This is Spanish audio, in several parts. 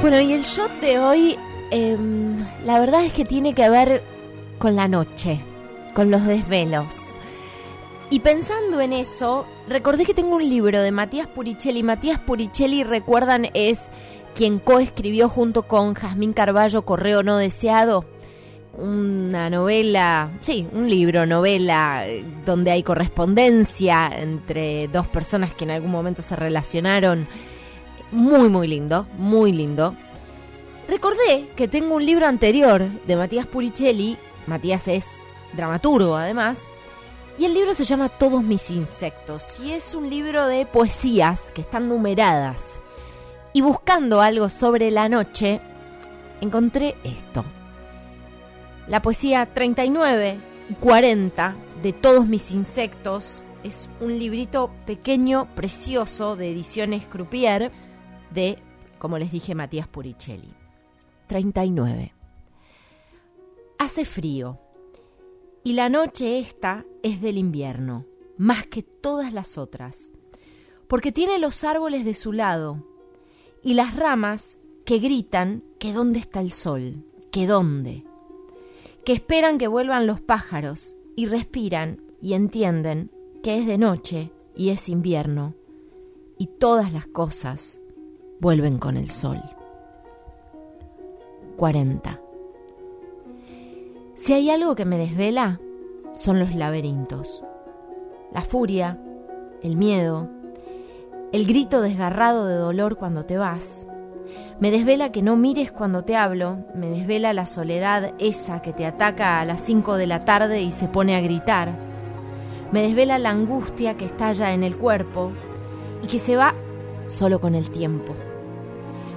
Bueno, y el shot de hoy, em, la verdad es que tiene que ver con la noche, con los desvelos. Y pensando en eso, recordé que tengo un libro de Matías Puricelli. Matías Puricelli, recuerdan, es quien coescribió junto con Jazmín Carballo Correo No Deseado. Una novela, sí, un libro, novela, eh, donde hay correspondencia entre dos personas que en algún momento se relacionaron muy, muy lindo, muy lindo. Recordé que tengo un libro anterior de Matías Puricelli. Matías es dramaturgo además. Y el libro se llama Todos mis insectos. Y es un libro de poesías que están numeradas. Y buscando algo sobre la noche, encontré esto. La poesía 39 y 40 de Todos mis insectos es un librito pequeño, precioso, de ediciones Croupier de, como les dije, Matías Puricelli. 39. Hace frío y la noche esta es del invierno, más que todas las otras, porque tiene los árboles de su lado y las ramas que gritan que dónde está el sol, que dónde, que esperan que vuelvan los pájaros y respiran y entienden que es de noche y es invierno y todas las cosas vuelven con el sol. 40. Si hay algo que me desvela, son los laberintos. La furia, el miedo, el grito desgarrado de dolor cuando te vas. Me desvela que no mires cuando te hablo, me desvela la soledad esa que te ataca a las 5 de la tarde y se pone a gritar. Me desvela la angustia que estalla en el cuerpo y que se va solo con el tiempo.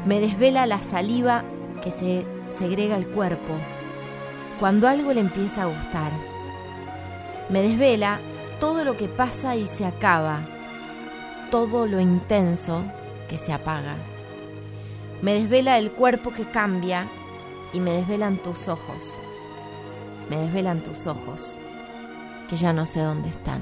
Me desvela la saliva que se segrega el cuerpo cuando algo le empieza a gustar. Me desvela todo lo que pasa y se acaba, todo lo intenso que se apaga. Me desvela el cuerpo que cambia y me desvelan tus ojos. Me desvelan tus ojos, que ya no sé dónde están.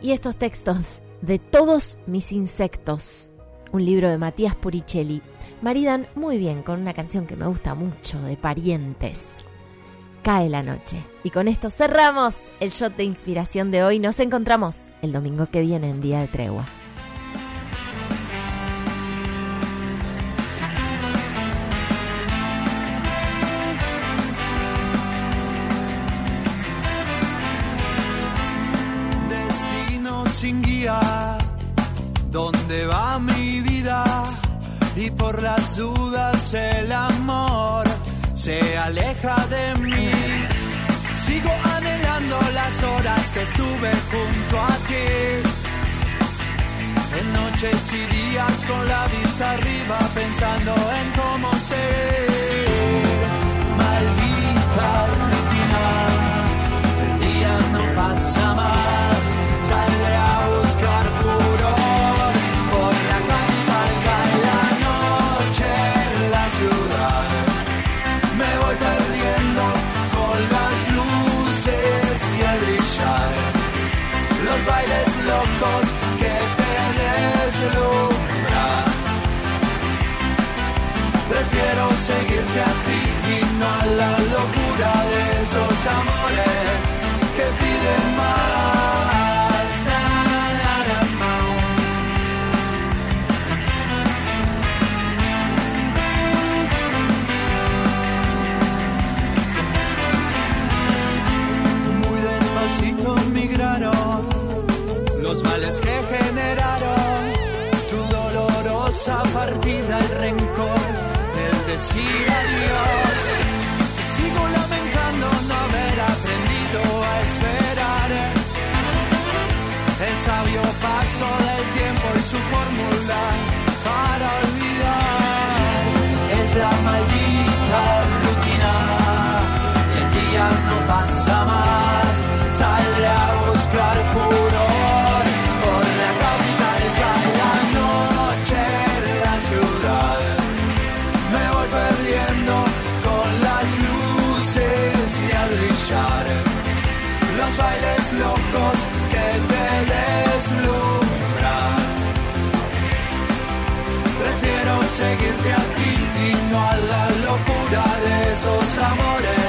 Y estos textos de todos mis insectos un libro de Matías Puricelli, maridan muy bien con una canción que me gusta mucho, de Parientes. Cae la noche. Y con esto cerramos el shot de inspiración de hoy. Nos encontramos el domingo que viene en Día de Tregua. Sin guía, ¿dónde va mi y por las dudas el amor se aleja de mí. Sigo anhelando las horas que estuve junto a ti. En noches y días con la vista arriba pensando en cómo se. Bailes locos que te deslumbran. Prefiero seguirte a ti y no a la locura de esos amores que piden más. Dolorosa partida, el rencor, el decir adiós. Sigo lamentando no haber aprendido a esperar el sabio paso del tiempo y su fórmula seguirte a ti y no a la locura de esos amores.